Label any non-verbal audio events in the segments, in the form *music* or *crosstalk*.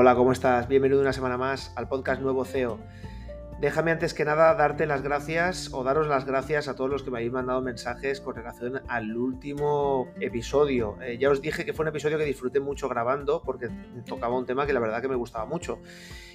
Hola, ¿cómo estás? Bienvenido una semana más al podcast Nuevo CEO. Déjame antes que nada darte las gracias o daros las gracias a todos los que me habéis mandado mensajes con relación al último episodio. Eh, ya os dije que fue un episodio que disfruté mucho grabando porque tocaba un tema que la verdad que me gustaba mucho.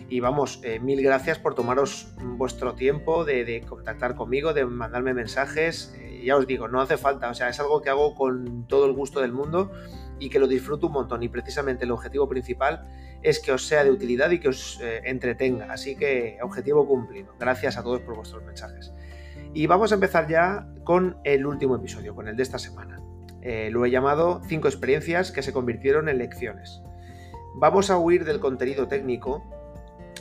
Y vamos, eh, mil gracias por tomaros vuestro tiempo de, contactar conmigo, de mandarme mensajes. Eh, ya os digo, no hace falta, o sea, es algo que hago con todo el gusto del mundo y que lo disfruto un montón. Y precisamente el objetivo principal es que os sea de utilidad y que os eh, entretenga. Así que objetivo cumplido. Gracias a todos por vuestros mensajes. Y vamos a empezar ya con el último episodio, con el de esta semana. Eh, lo he llamado 5 experiencias que se convirtieron en lecciones. Vamos a huir del contenido técnico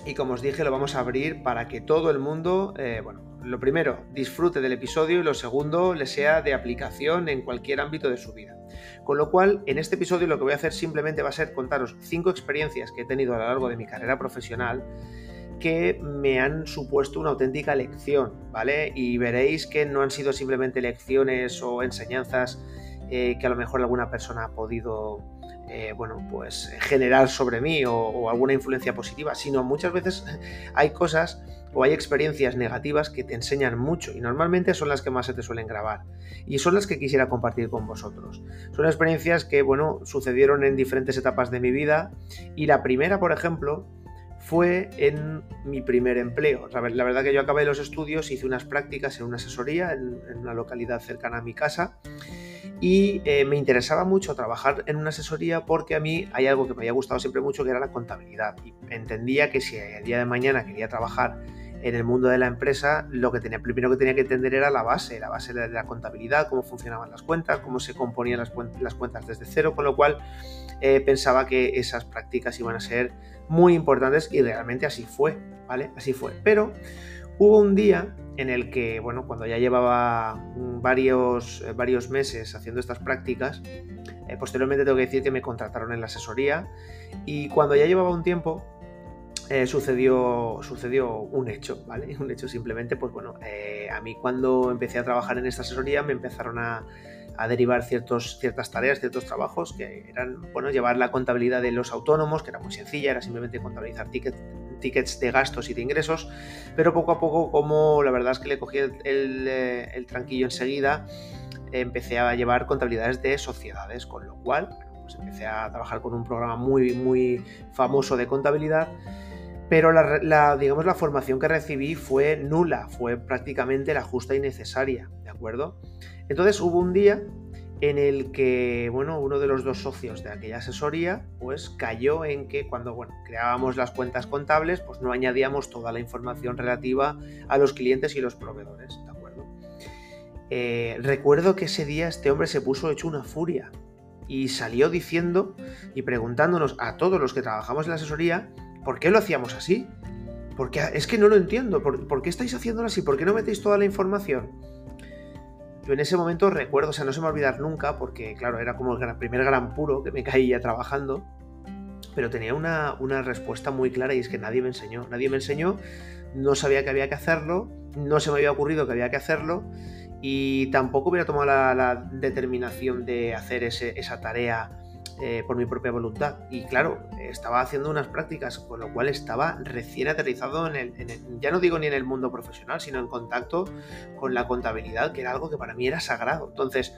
y como os dije lo vamos a abrir para que todo el mundo, eh, bueno, lo primero, disfrute del episodio y lo segundo, le sea de aplicación en cualquier ámbito de su vida. Con lo cual, en este episodio lo que voy a hacer simplemente va a ser contaros cinco experiencias que he tenido a lo largo de mi carrera profesional que me han supuesto una auténtica lección, ¿vale? Y veréis que no han sido simplemente lecciones o enseñanzas eh, que a lo mejor alguna persona ha podido eh, bueno, pues generar sobre mí o, alguna influencia positiva, sino muchas veces *laughs* hay cosas o hay experiencias negativas que te enseñan mucho y normalmente son las que más se te suelen grabar y son las que quisiera compartir con vosotros. Son experiencias que, bueno, sucedieron en diferentes etapas de mi vida y la primera, por ejemplo, fue en mi primer empleo. La verdad que yo acabé los estudios, hice unas prácticas en una asesoría en, una localidad cercana a mi casa y eh, me interesaba mucho trabajar en una asesoría porque a mí hay algo que me había gustado siempre mucho que era la contabilidad y entendía que si el día de mañana quería trabajar en el mundo de la empresa, lo que tenía primero que tenía que entender era la base, la base de la contabilidad, cómo funcionaban las cuentas, cómo se componían las, cuentas desde cero, con lo cual eh, pensaba que esas prácticas iban a ser muy importantes y realmente así fue, ¿vale? Así fue. Pero hubo un día en el que, bueno, cuando ya llevaba varios, varios meses haciendo estas prácticas, eh, posteriormente tengo que decir que me contrataron en la asesoría y cuando ya llevaba un tiempo eh, sucedió, sucedió un hecho, ¿vale? *laughs* Un hecho simplemente, pues bueno, a mí cuando empecé a trabajar en esta asesoría me empezaron a, a derivar ciertos, ciertas tareas, ciertos trabajos que eran, bueno, llevar la contabilidad de los autónomos, que era muy sencilla, era simplemente contabilizar tickets tickets de gastos y de ingresos, pero poco a poco, como la verdad es que le cogí el, eh, tranquillo enseguida, empecé a llevar contabilidades de sociedades, con lo cual pues empecé a trabajar con un programa muy, muy famoso de contabilidad, pero la, digamos, la formación que recibí fue nula, fue prácticamente la justa y necesaria, ¿de acuerdo? Entonces hubo un día en el que, bueno, uno de los dos socios de aquella asesoría, pues cayó en que cuando, bueno, creábamos las cuentas contables, pues no añadíamos toda la información relativa a los clientes y los proveedores, ¿de acuerdo? Eh, recuerdo que ese día este hombre se puso hecho una furia y salió diciendo y preguntándonos a todos los que trabajamos en la asesoría, ¿por qué lo hacíamos así? Porque es que no lo entiendo, ¿por, ¿por qué estáis haciéndolo así? ¿Por qué no metéis toda la información? Yo en ese momento recuerdo, o sea, no se me va a olvidar nunca, porque claro, era como el primer gran puro que me caía trabajando, pero tenía una, respuesta muy clara y es que nadie me enseñó, nadie me enseñó, no sabía que había que hacerlo, no se me había ocurrido que había que hacerlo y tampoco hubiera tomado la, determinación de hacer esa tarea eh, por mi propia voluntad. Y claro, estaba haciendo unas prácticas, con lo cual estaba recién aterrizado en el, ya no digo ni en el mundo profesional, sino en contacto con la contabilidad, que era algo que para mí era sagrado. Entonces,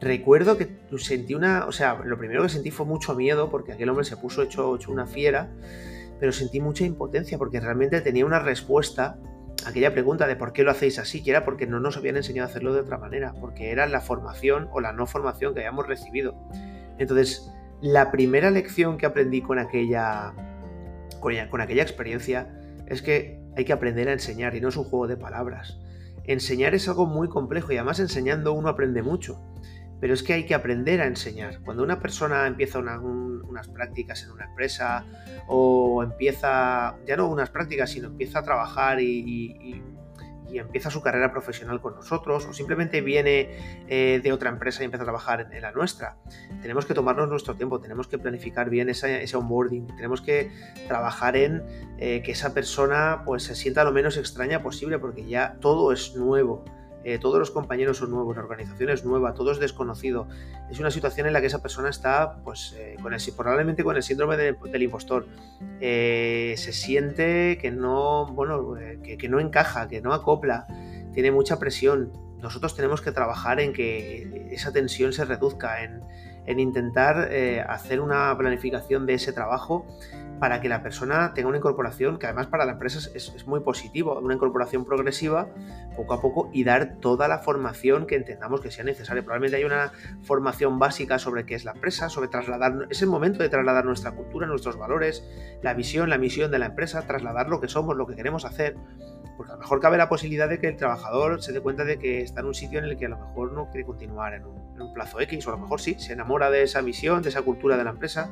recuerdo que sentí una, o sea, lo primero que sentí fue mucho miedo, porque aquel hombre se puso hecho, una fiera, pero sentí mucha impotencia, porque realmente tenía una respuesta aquella pregunta de por qué lo hacéis así, que era porque no nos habían enseñado a hacerlo de otra manera, porque era la formación o la no formación que habíamos recibido. Entonces, la primera lección que aprendí con aquella, con, aquella experiencia es que hay que aprender a enseñar y no es un juego de palabras. Enseñar es algo muy complejo y además enseñando uno aprende mucho. Pero es que hay que aprender a enseñar. Cuando una persona empieza unas prácticas en una empresa o empieza, ya no unas prácticas, sino empieza a trabajar y y empieza su carrera profesional con nosotros o simplemente viene eh, de otra empresa y empieza a trabajar en, la nuestra. Tenemos que tomarnos nuestro tiempo, tenemos que planificar bien ese onboarding, tenemos que trabajar en eh, que esa persona pues se sienta lo menos extraña posible porque ya todo es nuevo. Eh, todos los compañeros son nuevos, la organización es nueva, todo es desconocido. Es una situación en la que esa persona está, pues, eh, con el, probablemente con el síndrome del impostor. Eh, se siente que no, bueno, que, no encaja, que no acopla, tiene mucha presión. Nosotros tenemos que trabajar en que esa tensión se reduzca, en, intentar hacer una planificación de ese trabajo para que la persona tenga una incorporación que además para la empresa es, muy positivo, una incorporación progresiva poco a poco y dar toda la formación que entendamos que sea necesaria. Probablemente hay una formación básica sobre qué es la empresa, sobre trasladar, es el momento de trasladar nuestra cultura, nuestros valores, la visión, la misión de la empresa, trasladar lo que somos, lo que queremos hacer porque a lo mejor cabe la posibilidad de que el trabajador se dé cuenta de que está en un sitio en el que a lo mejor no quiere continuar en un, plazo X, o a lo mejor sí, se enamora de esa visión, de esa cultura de la empresa,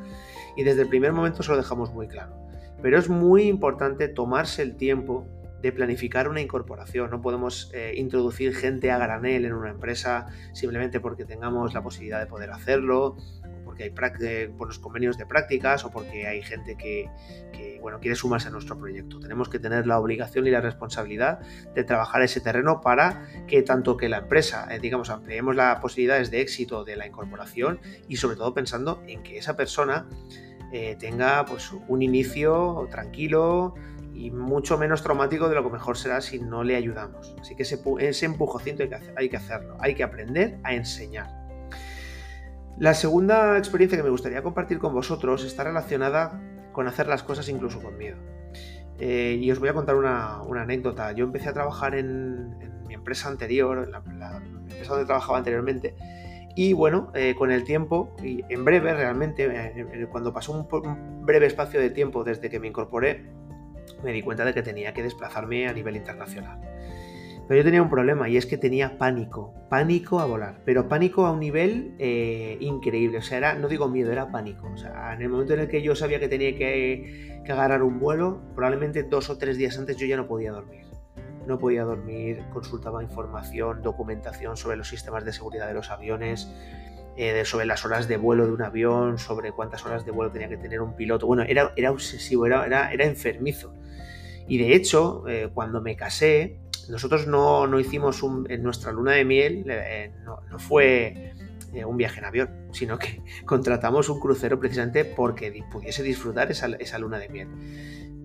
y desde el primer momento se lo dejamos muy claro. Pero es muy importante tomarse el tiempo de planificar una incorporación. No podemos eh, introducir gente a granel en una empresa simplemente porque tengamos la posibilidad de poder hacerlo porque hay buenos convenios de prácticas o porque hay gente que, bueno, quiere sumarse a nuestro proyecto. Tenemos que tener la obligación y la responsabilidad de trabajar ese terreno para que tanto que la empresa, eh, digamos, ampliemos las posibilidades de éxito de la incorporación y sobre todo pensando en que esa persona eh, tenga pues, un inicio tranquilo, y mucho menos traumático de lo que mejor será si no le ayudamos. Así que ese, ese empujocito hay que, hay que hacerlo, hay que aprender a enseñar. La segunda experiencia que me gustaría compartir con vosotros está relacionada con hacer las cosas incluso con miedo. Eh, y os voy a contar una, anécdota. Yo empecé a trabajar en, mi empresa anterior, en la, empresa donde trabajaba anteriormente, y bueno, eh, con el tiempo, y en breve realmente, eh, cuando pasó un, breve espacio de tiempo desde que me incorporé, me di cuenta de que tenía que desplazarme a nivel internacional. Pero yo tenía un problema y es que tenía pánico, pánico a volar, pero pánico a un nivel eh, increíble. O sea, era, no digo miedo, era pánico. O sea, en el momento en el que yo sabía que tenía que, agarrar un vuelo, probablemente dos o tres días antes yo ya no podía dormir. No podía dormir, consultaba información, documentación sobre los sistemas de seguridad de los aviones, eh, sobre las horas de vuelo de un avión, sobre cuántas horas de vuelo tenía que tener un piloto. Bueno, era, era obsesivo, era, era, era enfermizo. Y de hecho, eh, cuando me casé, nosotros no, hicimos en nuestra luna de miel, eh, no, fue eh, un viaje en avión, sino que *laughs* contratamos un crucero precisamente porque pudiese disfrutar esa, luna de miel.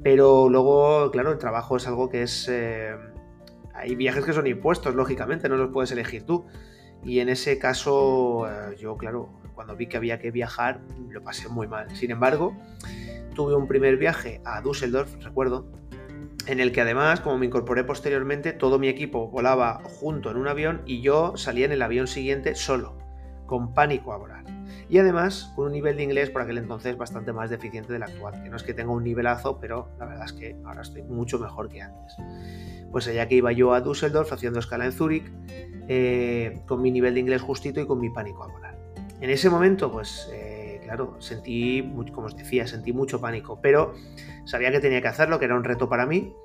Pero luego, claro, el trabajo es algo que es... Eh, hay viajes que son impuestos, lógicamente, no los puedes elegir tú. Y en ese caso, yo, claro, cuando vi que había que viajar, lo pasé muy mal. Sin embargo, tuve un primer viaje a Düsseldorf, recuerdo, en el que además, como me incorporé posteriormente, todo mi equipo volaba junto en un avión y yo salía en el avión siguiente solo, con pánico a volar. Y además, con un nivel de inglés por aquel entonces bastante más deficiente del actual, que no es que tenga un nivelazo, pero la verdad es que ahora estoy mucho mejor que antes. Pues allá que iba yo a Düsseldorf haciendo escala en Zúrich, eh, con mi nivel de inglés justito y con mi pánico a volar. En ese momento, pues eh, claro, sentí, como os decía, sentí mucho pánico, pero Sabía que tenía que hacerlo, que era un reto para mí,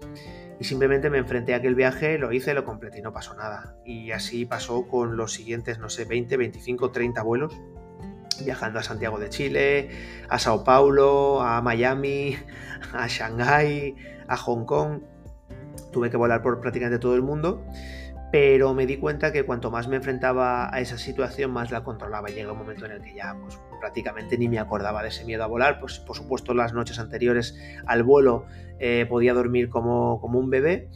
y simplemente me enfrenté a aquel viaje, lo hice, lo completé y no pasó nada. Y así pasó con los siguientes, no sé, 20, 25, 30 vuelos, viajando a Santiago de Chile, a Sao Paulo, a Miami, *laughs* a Shanghái, a Hong Kong. Tuve que volar por prácticamente todo el mundo pero me di cuenta que cuanto más me enfrentaba a esa situación, más la controlaba. Llega un momento en el que ya pues, prácticamente ni me acordaba de ese miedo a volar. Pues, por supuesto, las noches anteriores al vuelo eh, podía dormir como, como, un bebé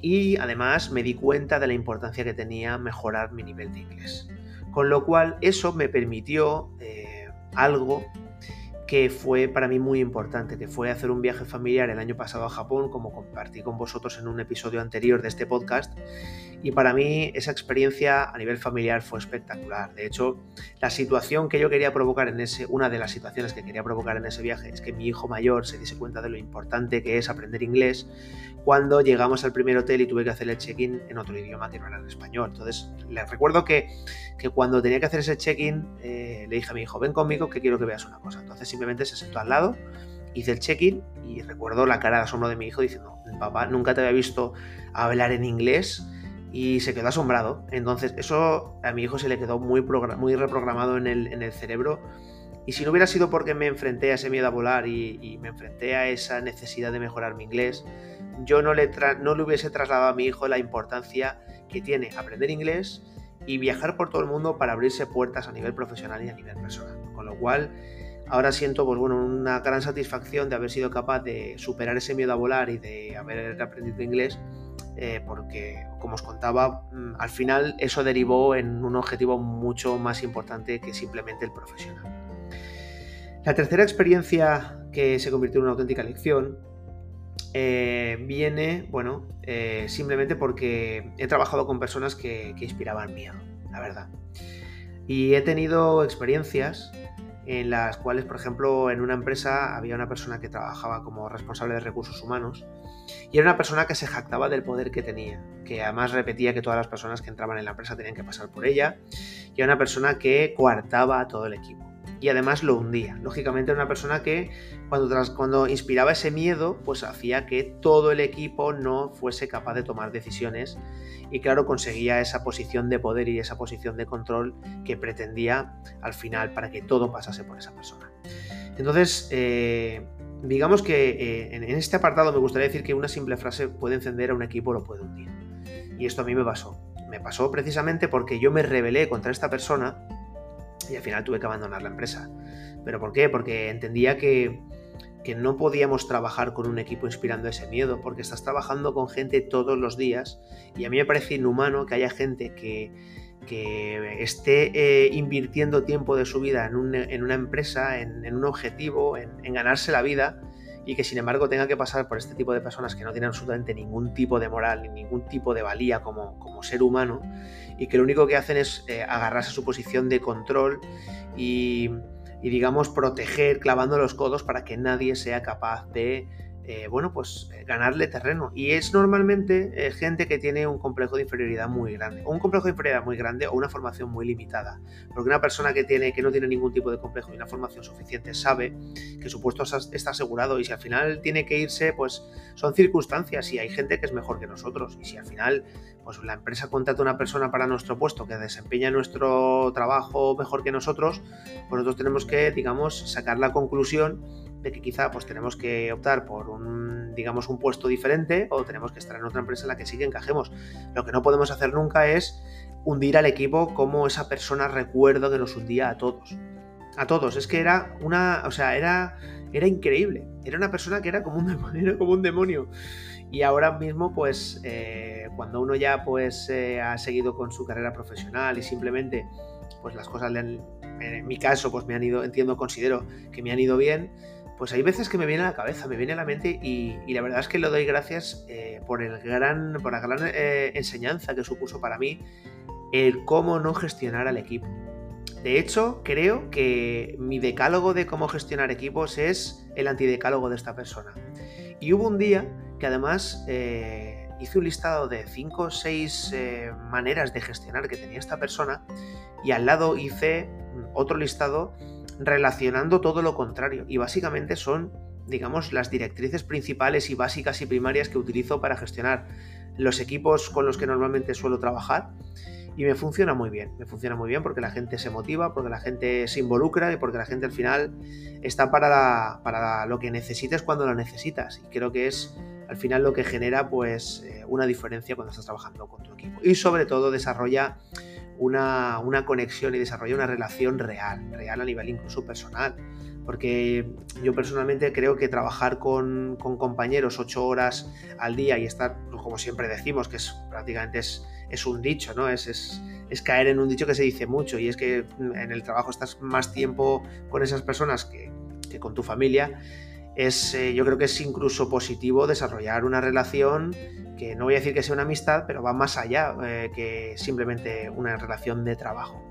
y además me di cuenta de la importancia que tenía mejorar mi nivel de inglés. Con lo cual, eso me permitió eh, algo que fue para mí muy importante, que fue hacer un viaje familiar el año pasado a Japón, como compartí con vosotros en un episodio anterior de este podcast, y para mí esa experiencia a nivel familiar fue espectacular. De hecho, la situación que yo quería provocar en ese, una de las situaciones que quería provocar en ese viaje es que mi hijo mayor se diese cuenta de lo importante que es aprender inglés cuando llegamos al primer hotel y tuve que hacer el check-in en otro idioma que no era el español. Entonces, le recuerdo que, que cuando tenía que hacer ese check-in, eh, le dije a mi hijo, ven conmigo que quiero que veas una cosa. Entonces se sentó al lado, hice el check-in y recuerdo la cara de asombro de mi hijo diciendo, papá, nunca te había visto hablar en inglés y se quedó asombrado. Entonces, eso a mi hijo se le quedó muy, muy reprogramado en el, cerebro. Y si no hubiera sido porque me enfrenté a ese miedo a volar y, me enfrenté a esa necesidad de mejorar mi inglés, yo no le, no le hubiese trasladado a mi hijo la importancia que tiene aprender inglés y viajar por todo el mundo para abrirse puertas a nivel profesional y a nivel personal. Con lo cual, ahora siento pues, bueno, una gran satisfacción de haber sido capaz de superar ese miedo a volar y de haber aprendido inglés, eh, porque, como os contaba, mm, al final eso derivó en un objetivo mucho más importante que simplemente el profesional. La tercera experiencia que se convirtió en una auténtica lección eh, viene, bueno, eh, simplemente porque he trabajado con personas que, que inspiraban miedo, la verdad. Y he tenido experiencias en las cuales, por ejemplo, en una empresa había una persona que trabajaba como responsable de recursos humanos y era una persona que se jactaba del poder que tenía, que además repetía que todas las personas que entraban en la empresa tenían que pasar por ella y era una persona que coartaba a todo el equipo y además lo hundía. Lógicamente era una persona que cuando, cuando inspiraba ese miedo, pues hacía que todo el equipo no fuese capaz de tomar decisiones y claro, conseguía esa posición de poder y esa posición de control que pretendía al final para que todo pasase por esa persona. Entonces, eh, digamos que eh, en, este apartado me gustaría decir que una simple frase puede encender a un equipo o lo puede hundir. Y esto a mí me pasó. Me pasó precisamente porque yo me rebelé contra esta persona y al final tuve que abandonar la empresa. ¿Pero por qué? Porque entendía que, no podíamos trabajar con un equipo inspirando ese miedo, porque estás trabajando con gente todos los días y a mí me parece inhumano que haya gente que, esté eh, invirtiendo tiempo de su vida en, una empresa, en, un objetivo, en, ganarse la vida y que sin embargo tenga que pasar por este tipo de personas que no tienen absolutamente ningún tipo de moral ni ningún tipo de valía como, como ser humano y que lo único que hacen es eh, agarrarse a su posición de control y, y digamos proteger clavando los codos para que nadie sea capaz de eh, bueno, pues eh, ganarle terreno. Y es normalmente eh, gente que tiene un complejo de inferioridad muy grande, o un complejo de inferioridad muy grande o una formación muy limitada. Porque una persona que, tiene, que no tiene ningún tipo de complejo y una formación suficiente sabe que su puesto está asegurado y si al final tiene que irse, pues son circunstancias y hay gente que es mejor que nosotros. Y si al final pues la empresa contrata a una persona para nuestro puesto que desempeña nuestro trabajo mejor que nosotros, pues nosotros tenemos que, digamos, sacar la conclusión de que quizá pues tenemos que optar por un, digamos, un puesto diferente o tenemos que estar en otra empresa en la que sí que encajemos. Lo que no podemos hacer nunca es hundir al equipo como esa persona recuerdo que nos hundía a todos. A todos. Es que era una, o sea, era, era increíble. Era una persona que era como un *laughs* demonio, como un demonio. Y ahora mismo, pues, eh, cuando uno ya pues eh, ha seguido con su carrera profesional y simplemente, pues las cosas en mi caso, pues me han ido, entiendo, considero que me han ido bien, pues hay veces que me viene a la cabeza, me viene a la mente y, la verdad es que le doy gracias eh, por, el gran, por la gran eh, enseñanza que supuso para mí el cómo no gestionar al equipo. De hecho, creo que mi decálogo de cómo gestionar equipos es el antidecálogo de esta persona. Y hubo un día que además eh, hice un listado de 5 o 6 maneras de gestionar que tenía esta persona y al lado hice otro listado relacionando todo lo contrario. Y básicamente son, digamos, las directrices principales y básicas y primarias que utilizo para gestionar los equipos con los que normalmente suelo trabajar. Y me funciona muy bien, me funciona muy bien porque la gente se motiva, porque la gente se involucra y porque la gente al final está para, para lo que necesites cuando lo necesitas. Y creo que es al final lo que genera pues eh, una diferencia cuando estás trabajando con tu equipo. Y sobre todo desarrolla una, conexión y desarrollar una relación real, real a nivel incluso personal. Porque yo personalmente creo que trabajar con, compañeros ocho horas al día y estar, pues, como siempre decimos, que es prácticamente es, es un dicho, ¿no? Es, es, caer en un dicho que se dice mucho y es que en el trabajo estás más tiempo con esas personas que, que con tu familia es, eh, yo creo que es incluso positivo desarrollar una relación que no voy a decir que sea una amistad, pero va más allá eh, que simplemente una relación de trabajo.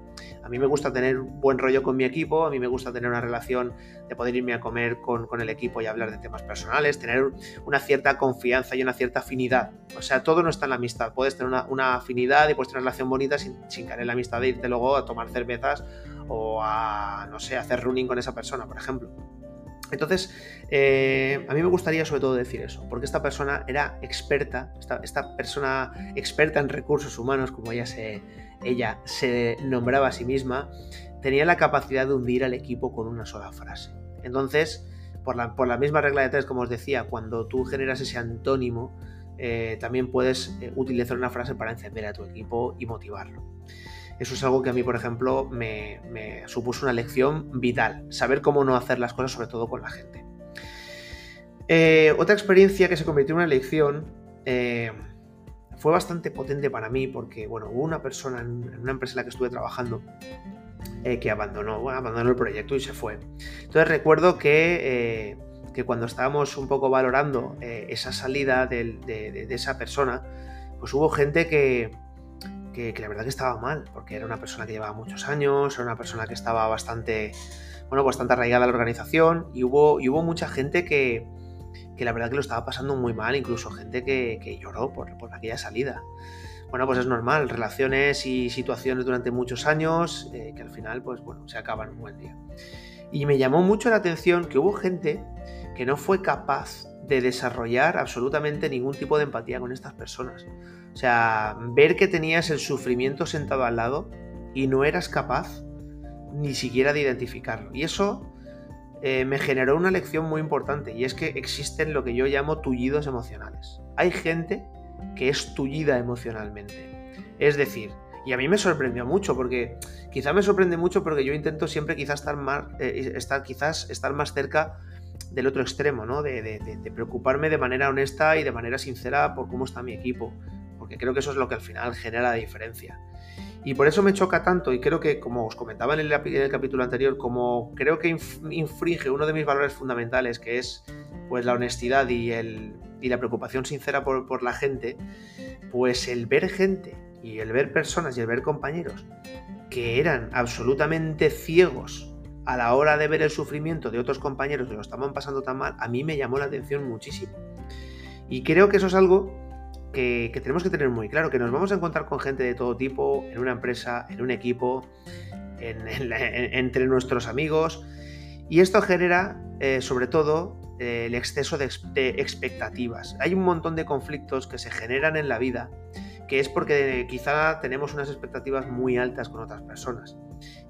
A mí me gusta tener buen rollo con mi equipo, a mí me gusta tener una relación de poder irme a comer con, el equipo y hablar de temas personales, tener una cierta confianza y una cierta afinidad. O sea, todo no está en la amistad. Puedes tener una, afinidad y puedes tener una relación bonita sin, sin caer en la amistad de irte luego a tomar cervezas o a, no sé, hacer running con esa persona, por ejemplo. Entonces, eh, a mí me gustaría sobre todo decir eso, porque esta persona era experta, esta, persona experta en recursos humanos, como ella se, ella se nombraba a sí misma, tenía la capacidad de hundir al equipo con una sola frase. Entonces, por la, por la misma regla de tres, como os decía, cuando tú generas ese antónimo, eh, también puedes eh, utilizar una frase para encender a tu equipo y motivarlo. Eso es algo que a mí, por ejemplo, me, supuso una lección vital, saber cómo no hacer las cosas, sobre todo con la gente. Eh, otra experiencia que se convirtió en una lección fue bastante potente para mí porque, bueno, hubo una persona en, una empresa en la que estuve trabajando que abandonó, abandonó el proyecto y se fue. Entonces recuerdo que que cuando estábamos un poco valorando eh, esa salida de, esa persona, pues hubo gente que, que, la verdad que estaba mal, porque era una persona que llevaba muchos años, era una persona que estaba bastante, bueno, bastante arraigada a la organización, y hubo, y hubo mucha gente que, que la verdad que lo estaba pasando muy mal, incluso gente que, lloró por, por, aquella salida. Bueno, pues es normal, relaciones y situaciones durante muchos años eh, que al final, pues bueno, se acaban un buen día. Y me llamó mucho la atención que hubo gente que no fue capaz de desarrollar absolutamente ningún tipo de empatía con estas personas. O sea, ver que tenías el sufrimiento sentado al lado y no eras capaz ni siquiera de identificarlo. Y eso eh, me generó una lección muy importante y es que existen lo que yo llamo tullidos emocionales. Hay gente que es tullida emocionalmente. Es decir, y a mí me sorprendió mucho porque quizá me sorprende mucho porque yo intento siempre quizás estar más, eh, estar, quizás estar más cerca del otro extremo, ¿no? De, preocuparme de manera honesta y de manera sincera por cómo está mi equipo, porque creo que eso es lo que al final genera la diferencia. Y por eso me choca tanto y creo que, como os comentaba en el, capítulo anterior, como creo que infringe uno de mis valores fundamentales, que es pues la honestidad y, el, y la preocupación sincera por, por la gente, pues el ver gente y el ver personas y el ver compañeros que eran absolutamente ciegos a la hora de ver el sufrimiento de otros compañeros que lo estaban pasando tan mal, a mí me llamó la atención muchísimo. Y creo que eso es algo que, tenemos que tener muy claro, que nos vamos a encontrar con gente de todo tipo, en una empresa, en un equipo, *laughs* entre nuestros amigos, y esto genera, eh, sobre todo, eh, el exceso de expectativas. Hay un montón de conflictos que se generan en la vida, que es porque quizá tenemos unas expectativas muy altas con otras personas.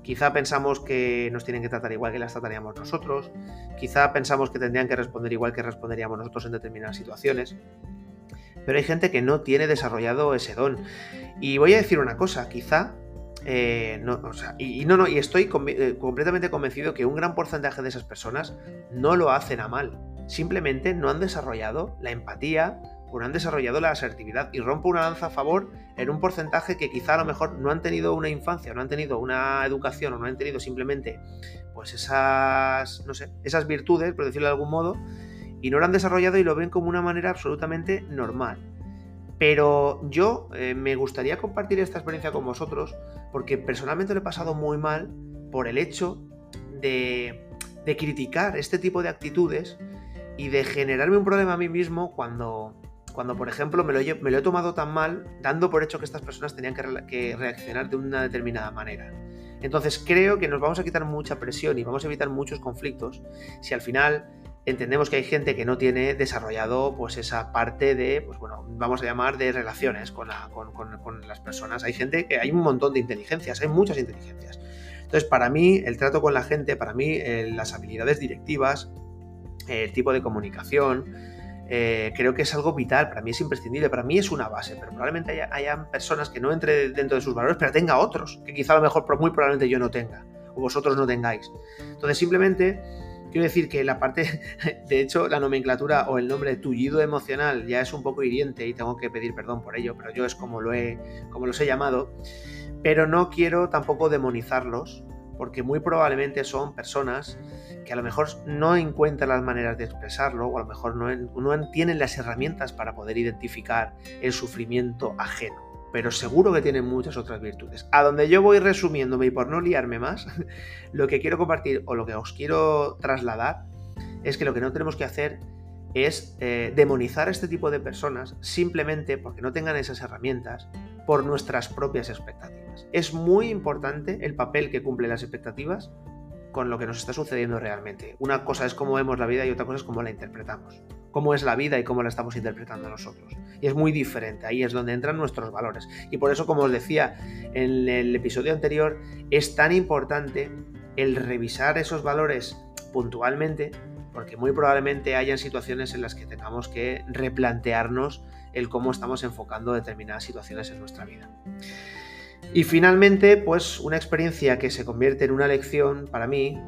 Quizá pensamos que nos tienen que tratar igual que las trataríamos nosotros, quizá pensamos que tendrían que responder igual que responderíamos nosotros en determinadas situaciones, pero hay gente que no tiene desarrollado ese don. Y voy a decir una cosa, quizá eh, no, y, no, no, y estoy eh, completamente convencido que un gran porcentaje de esas personas no lo hacen a mal. Simplemente no han desarrollado la empatía, no han desarrollado la asertividad y rompo una lanza a favor en un porcentaje que quizá a lo mejor no han tenido una infancia, no han tenido una educación o no han tenido simplemente pues esas, no sé, esas virtudes, por decirlo de algún modo, y no lo han desarrollado y lo ven como una manera absolutamente normal. Pero yo eh, me gustaría compartir esta experiencia con vosotros porque personalmente lo he pasado muy mal por el hecho de, criticar este tipo de actitudes y de generarme un problema a mí mismo cuando, cuando, por ejemplo, me lo, he, tomado tan mal, dando por hecho que estas personas tenían que, reaccionar de una determinada manera. Entonces creo que nos vamos a quitar mucha presión y vamos a evitar muchos conflictos si al final entendemos que hay gente que no tiene desarrollado pues esa parte de, pues bueno, vamos a llamar de relaciones con, las personas. Hay gente que hay un montón de inteligencias, hay muchas inteligencias. Entonces, para mí, el trato con la gente, para mí, eh, las habilidades directivas, el tipo de comunicación, eh, creo que es algo vital, para mí es imprescindible, para mí es una base, pero probablemente haya, personas que no entre dentro de sus valores, pero tenga otros, que quizá a lo mejor muy probablemente yo no tenga, o vosotros no tengáis. Entonces simplemente quiero decir que la parte, *laughs* de hecho, la nomenclatura o el nombre de tullido emocional ya es un poco hiriente y tengo que pedir perdón por ello, pero yo es como, lo he, como los he llamado, pero no quiero tampoco demonizarlos, porque muy probablemente son personas que a lo mejor no encuentran las maneras de expresarlo o a lo mejor no, no tienen las herramientas para poder identificar el sufrimiento ajeno. Pero seguro que tienen muchas otras virtudes. A donde yo voy resumiéndome y por no liarme más, *laughs* lo que quiero compartir o lo que os quiero trasladar es que lo que no tenemos que hacer es eh, demonizar a este tipo de personas simplemente porque no tengan esas herramientas por nuestras propias expectativas. Es muy importante el papel que cumplen las expectativas con lo que nos está sucediendo realmente. Una cosa es cómo vemos la vida y otra cosa es cómo la interpretamos. Cómo es la vida y cómo la estamos interpretando nosotros. Y es muy diferente, ahí es donde entran nuestros valores. Y por eso, como os decía en el episodio anterior, es tan importante el revisar esos valores puntualmente porque muy probablemente hayan situaciones en las que tengamos que replantearnos el cómo estamos enfocando determinadas situaciones en nuestra vida. Y finalmente, pues una experiencia que se convierte en una lección para mí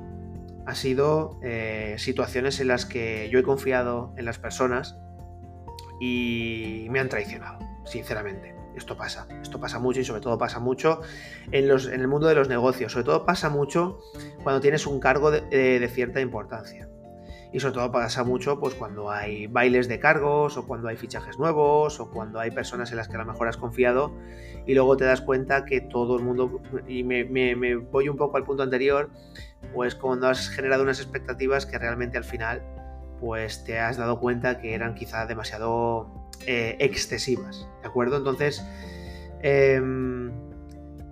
ha sido eh, situaciones en las que yo he confiado en las personas y me han traicionado, sinceramente. Esto pasa, esto pasa mucho y sobre todo pasa mucho en, los, en el mundo de los negocios. Sobre todo pasa mucho cuando tienes un cargo de cierta importancia y sobre todo pasa mucho pues cuando hay bailes de cargos o cuando hay fichajes nuevos o cuando hay personas en las que a lo mejor has confiado y luego te das cuenta que todo el mundo, y me, voy un poco al punto anterior, pues cuando has generado unas expectativas que realmente al final pues te has dado cuenta que eran quizá demasiado eh, excesivas, ¿de acuerdo? Entonces, em,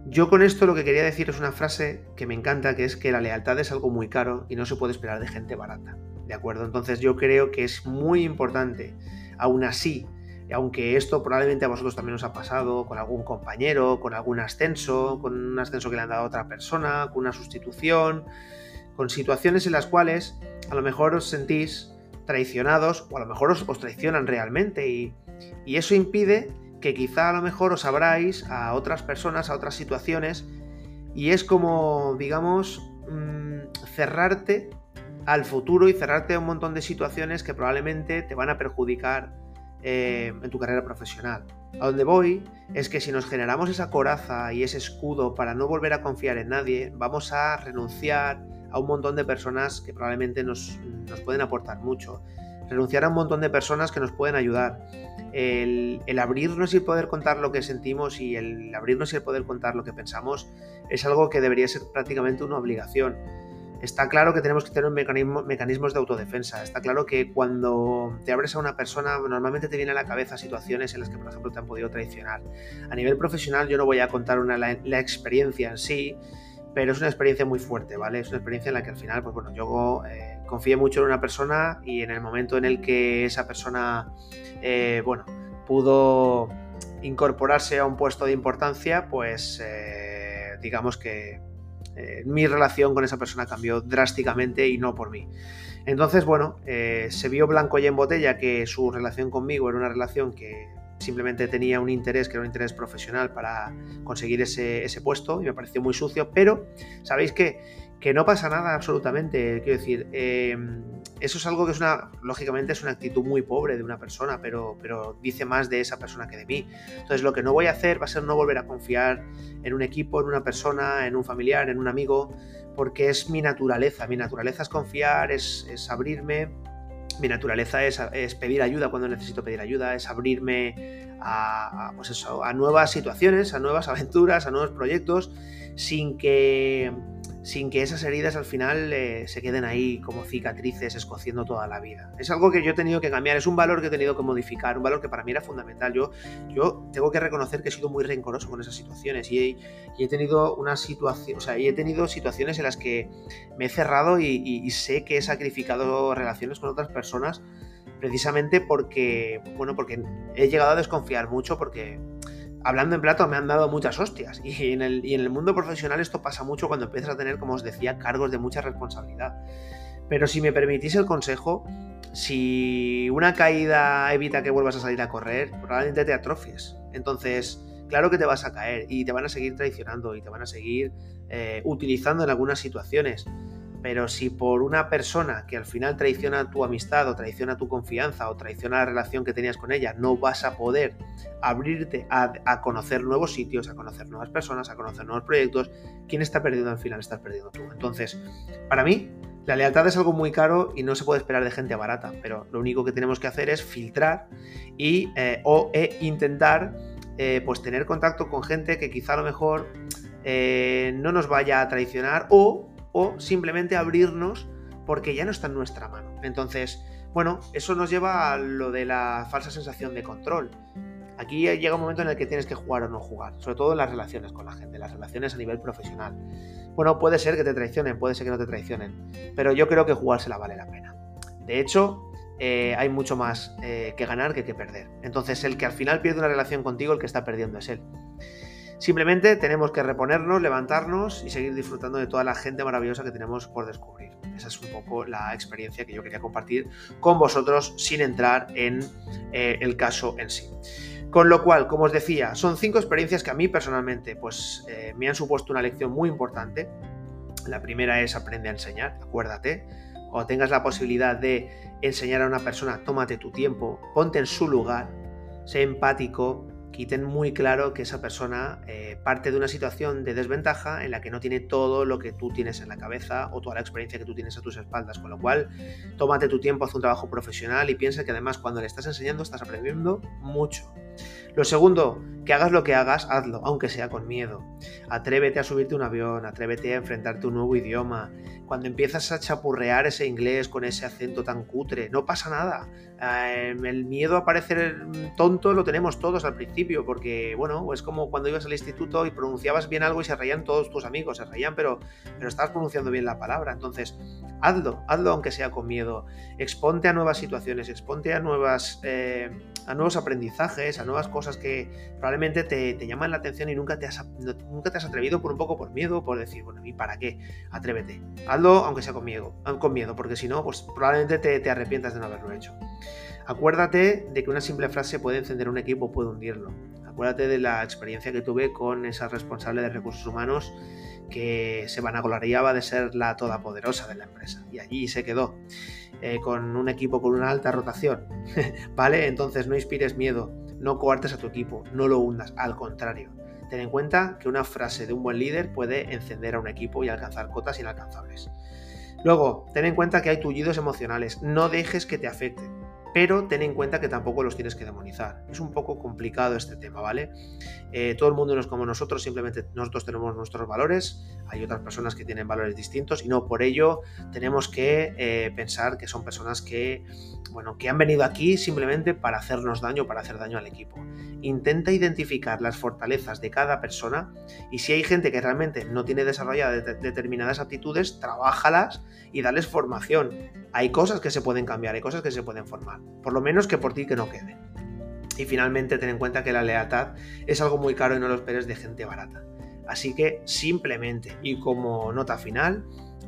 yo con esto lo que quería decir es una frase que me encanta, que es que la lealtad es algo muy caro y no se puede esperar de gente barata. ¿De acuerdo? Entonces yo creo que es muy importante, aún así, aunque esto probablemente a vosotros también os ha pasado con algún compañero, con algún ascenso, con un ascenso que le han dado a otra persona, con una sustitución, con situaciones en las cuales a lo mejor os sentís traicionados o a lo mejor os, traicionan realmente y, eso impide que quizá a lo mejor os abráis a otras personas, a otras situaciones y es como, digamos, mm, cerrarte al futuro y cerrarte a un montón de situaciones que probablemente te van a perjudicar eh, en tu carrera profesional. A donde voy es que si nos generamos esa coraza y ese escudo para no volver a confiar en nadie, vamos a renunciar a un montón de personas que probablemente nos, nos pueden aportar mucho. Renunciar a un montón de personas que nos pueden ayudar. El, el, abrirnos y poder contar lo que sentimos y el abrirnos y el poder contar lo que pensamos es algo que debería ser prácticamente una obligación. Está claro que tenemos que tener mecanismos de autodefensa. Está claro que cuando te abres a una persona, normalmente te viene a la cabeza situaciones en las que, por ejemplo, te han podido traicionar. A nivel profesional, yo no voy a contar una, la, experiencia en sí, pero es una experiencia muy fuerte, ¿vale? Es una experiencia en la que al final, pues bueno, yo eh, confié mucho en una persona y en el momento en el que esa persona, eh, bueno, pudo incorporarse a un puesto de importancia, pues eh, digamos que eh, mi relación con esa persona cambió drásticamente y no por mí. Entonces, bueno, eh, se vio blanco y en botella que su relación conmigo era una relación que simplemente tenía un interés, que era un interés profesional para conseguir ese, ese puesto y me pareció muy sucio, pero sabéis que que no pasa nada absolutamente. Quiero decir, em, eso es algo que es una, lógicamente es una actitud muy pobre de una persona, pero, pero dice más de esa persona que de mí. Entonces lo que no voy a hacer va a ser no volver a confiar en un equipo, en una persona, en un familiar, en un amigo, porque es mi naturaleza. Mi naturaleza es confiar, es, abrirme. Mi naturaleza es, pedir ayuda cuando necesito pedir ayuda, es abrirme a, pues eso, a nuevas situaciones, a nuevas *laughs* aventuras, a nuevos proyectos, sin que sin que esas heridas al final eh, se queden ahí como cicatrices escociendo toda la vida. Es algo que yo he tenido que cambiar, es un valor que he tenido que modificar, un valor que para mí era fundamental. Yo, yo tengo que reconocer que he sido muy rencoroso con esas situaciones y he, tenido una situación, o sea, he tenido situaciones en las que me he cerrado y sé que he sacrificado relaciones con otras personas precisamente porque, bueno, porque he llegado a desconfiar mucho porque hablando en plato, me han dado muchas hostias. *laughs* Y en, el, y en el mundo profesional esto pasa mucho cuando empiezas a tener, como os decía, cargos de mucha responsabilidad. Pero si me permitís el consejo, si una caída evita que vuelvas a salir a correr, probablemente te atrofies. Entonces, claro que te vas a caer y te van a seguir traicionando y te van a seguir eh, utilizando en algunas situaciones. Pero si por una persona que al final traiciona tu amistad o traiciona tu confianza o traiciona la relación que tenías con ella, no vas a poder abrirte a, conocer nuevos sitios, a conocer nuevas personas, a conocer nuevos proyectos, ¿quién está perdiendo al final? Estás perdiendo tú. Entonces, para mí, la lealtad es algo muy caro y no se puede esperar de gente barata, pero lo único que tenemos que hacer es filtrar y, eh, o e intentar eh, pues tener contacto con gente que quizá a lo mejor eh, no nos vaya a traicionar o o simplemente abrirnos porque ya no está en nuestra mano. Entonces, bueno, eso nos lleva a lo de la falsa sensación de control. Aquí llega un momento en el que tienes que jugar o no jugar, sobre todo en las relaciones con la gente, las relaciones a nivel profesional. Bueno, puede ser que te traicionen, puede ser que no te traicionen, pero yo creo que jugársela vale la pena. De hecho, eh, hay mucho más eh, que ganar que que perder. Entonces, el que al final pierde una relación contigo, el que está perdiendo es él. Simplemente tenemos que reponernos, levantarnos y seguir disfrutando de toda la gente maravillosa que tenemos por descubrir. Esa es un poco la experiencia que yo quería compartir con vosotros sin entrar en eh, el caso en sí. Con lo cual, como os decía, son cinco experiencias que a mí personalmente pues, eh, me han supuesto una lección muy importante. La primera es aprende a enseñar, acuérdate. Cuando tengas la posibilidad de enseñar a una persona, tómate tu tiempo, ponte en su lugar, sé empático, quiten muy claro que esa persona eh, parte de una situación de desventaja en la que no tiene todo lo que tú tienes en la cabeza o toda la experiencia que tú tienes a tus espaldas. Con lo cual, tómate tu tiempo, haz un trabajo profesional y piensa que además cuando le estás enseñando estás aprendiendo mucho. Lo segundo, que hagas lo que hagas, hazlo, aunque sea con miedo. Atrévete a subirte un avión, atrévete a enfrentarte a un nuevo idioma. Cuando empiezas a chapurrear ese inglés con ese acento tan cutre, no pasa nada. Eh, el miedo a parecer tonto lo tenemos todos al principio, porque, bueno, es como cuando ibas al instituto y pronunciabas bien algo y se reían todos tus amigos, se reían, pero, pero estabas pronunciando bien la palabra. Entonces, hazlo, hazlo aunque sea con miedo. Exponte a nuevas situaciones, exponte a, nuevas, eh, a nuevos aprendizajes, a nuevas cosas que probablemente te, llaman la atención y nunca te, has, nunca te has atrevido por un poco por miedo, por decir, bueno, ¿y para qué? Atrévete. Hazlo aunque sea con miedo, con miedo porque si no, pues probablemente te, te arrepientas de no haberlo hecho. Acuérdate de que una simple frase puede encender un equipo, puede hundirlo. Acuérdate de la experiencia que tuve con esa responsable de recursos humanos que se vanagloriaba de ser la todopoderosa de la empresa. Y allí se quedó, eh, con un equipo con una alta rotación. *laughs* ¿Vale? Entonces no inspires miedo, no coartes a tu equipo, no lo hundas, al contrario. Ten en cuenta que una frase de un buen líder puede encender a un equipo y alcanzar cotas inalcanzables. Luego, ten en cuenta que hay tullidos emocionales, no dejes que te afecten pero ten en cuenta que tampoco los tienes que demonizar. Es un poco complicado este tema, ¿vale? Eh, todo el mundo no es como nosotros, simplemente nosotros tenemos nuestros valores, hay otras personas que tienen valores distintos y no por ello tenemos que eh, pensar que son personas que, bueno, que han venido aquí simplemente para hacernos daño, para hacer daño al equipo. Intenta identificar las fortalezas de cada persona y si hay gente que realmente no tiene desarrolladas determinadas aptitudes, trabájalas y dales formación. Hay cosas que se pueden cambiar, hay cosas que se pueden formar. Por lo menos que por ti que no quede. Y finalmente ten en cuenta que la lealtad es algo muy caro y no lo esperes de gente barata. Así que simplemente y como nota final,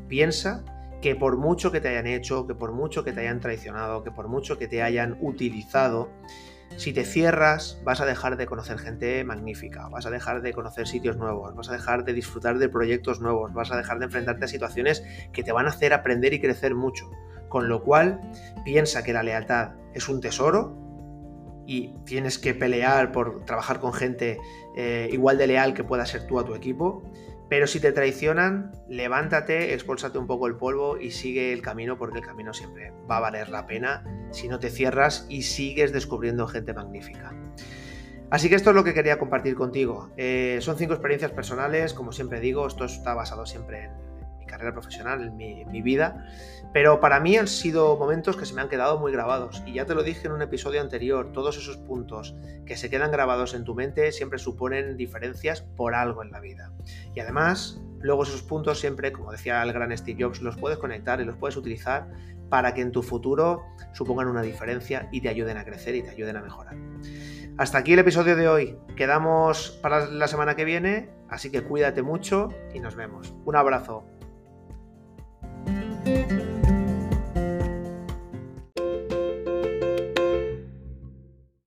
piensa que por mucho que te hayan hecho, que por mucho que te hayan traicionado, que por mucho que te hayan utilizado, si te cierras vas a dejar de conocer gente magnífica, vas a dejar de conocer sitios nuevos, vas a dejar de disfrutar de proyectos nuevos, vas a dejar de enfrentarte a situaciones que te van a hacer aprender y crecer mucho. Con lo cual, piensa que la lealtad es un tesoro y tienes que pelear por trabajar con gente eh, igual de leal que pueda ser tú a tu equipo. Pero si te traicionan, levántate, expólsate un poco el polvo y sigue el camino porque el camino siempre va a valer la pena si no te cierras y sigues descubriendo gente magnífica. Así que esto es lo que quería compartir contigo. Eh, son cinco experiencias personales, como siempre digo, esto está basado siempre en carrera profesional, en mi, vida, pero para mí han sido momentos que se me han quedado muy grabados. Y ya te lo dije en un episodio anterior, todos esos puntos que se quedan grabados en tu mente siempre suponen diferencias por algo en la vida. Y además, luego esos puntos siempre, como decía el gran Steve Jobs, los puedes conectar y los puedes utilizar para que en tu futuro supongan una diferencia y te ayuden a crecer y te ayuden a mejorar. Hasta aquí el episodio de hoy. Quedamos para la semana que viene, así que cuídate mucho y nos vemos. Un abrazo. Thank you